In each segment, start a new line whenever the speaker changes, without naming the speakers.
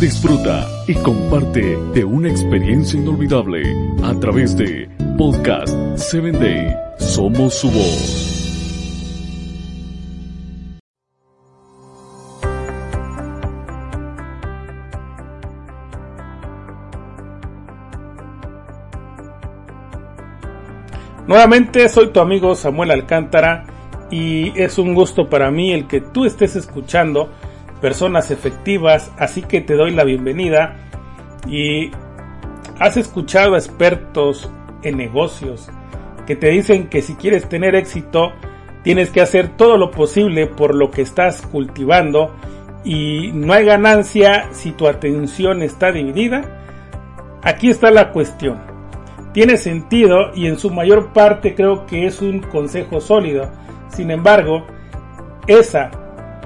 Disfruta y comparte de una experiencia inolvidable a través de Podcast 7 Day. Somos su voz.
Nuevamente soy tu amigo Samuel Alcántara y es un gusto para mí el que tú estés escuchando personas efectivas, así que te doy la bienvenida y has escuchado a expertos en negocios que te dicen que si quieres tener éxito tienes que hacer todo lo posible por lo que estás cultivando y no hay ganancia si tu atención está dividida. Aquí está la cuestión tiene sentido y en su mayor parte creo que es un consejo sólido. Sin embargo, esa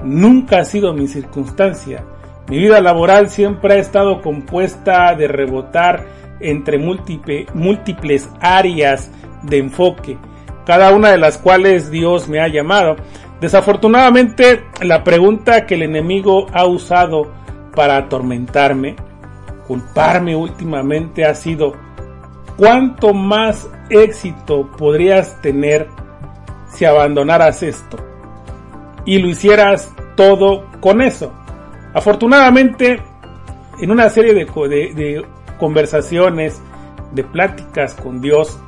nunca ha sido mi circunstancia. Mi vida laboral siempre ha estado compuesta de rebotar entre múltiples áreas de enfoque, cada una de las cuales Dios me ha llamado. Desafortunadamente, la pregunta que el enemigo ha usado para atormentarme, culparme últimamente ha sido, ¿Cuánto más éxito podrías tener si abandonaras esto y lo hicieras todo con eso? Afortunadamente, en una serie de, conversaciones, de pláticas con Dios,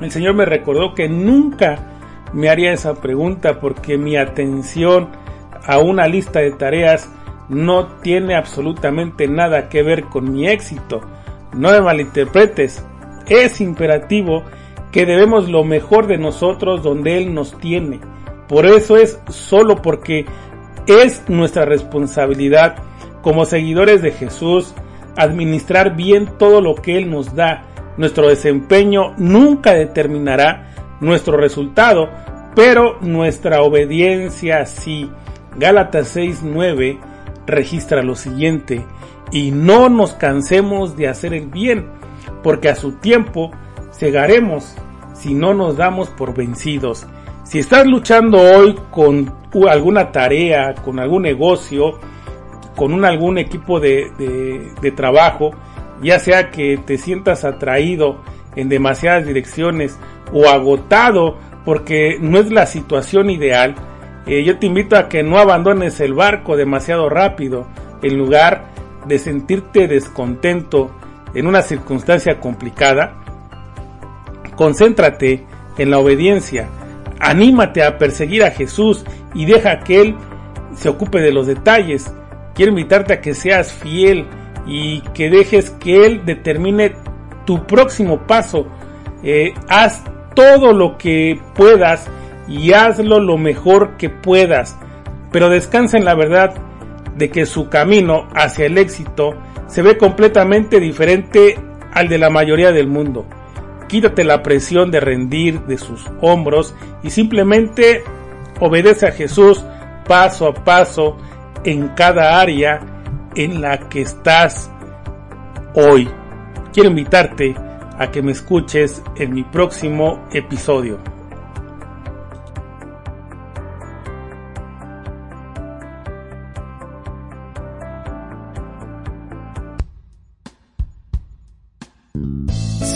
el Señor me recordó que nunca me haría esa pregunta porque mi atención a una lista de tareas no tiene absolutamente nada que ver con mi éxito no me malinterpretes, es imperativo que debemos lo mejor de nosotros donde Él nos tiene. Por eso es solo porque es nuestra responsabilidad como seguidores de Jesús administrar bien todo lo que Él nos da. Nuestro desempeño nunca determinará nuestro resultado, pero nuestra obediencia sí. Gálatas 6:9 registra lo siguiente y no nos cansemos de hacer el bien, porque a su tiempo cegaremos si no nos damos por vencidos. Si estás luchando hoy con alguna tarea, con algún negocio, con algún equipo de, de trabajo, ya sea que te sientas atraído en demasiadas direcciones o agotado porque no es la situación ideal, eh, yo te invito a que no abandones el barco demasiado rápido, en lugar de sentirte descontento en una circunstancia complicada, concéntrate en la obediencia, anímate a perseguir a Jesús y deja que Él se ocupe de los detalles. Quiero invitarte a que seas fiel y que dejes que Él determine tu próximo paso. Eh, haz todo lo que puedas y hazlo lo mejor que puedas, pero descansa en la verdad de que su camino hacia el éxito se ve completamente diferente al de la mayoría del mundo. Quítate la presión de rendir de sus hombros y simplemente obedece a Jesús paso a paso en cada área en la que estás hoy. Quiero invitarte a que me escuches en mi próximo episodio.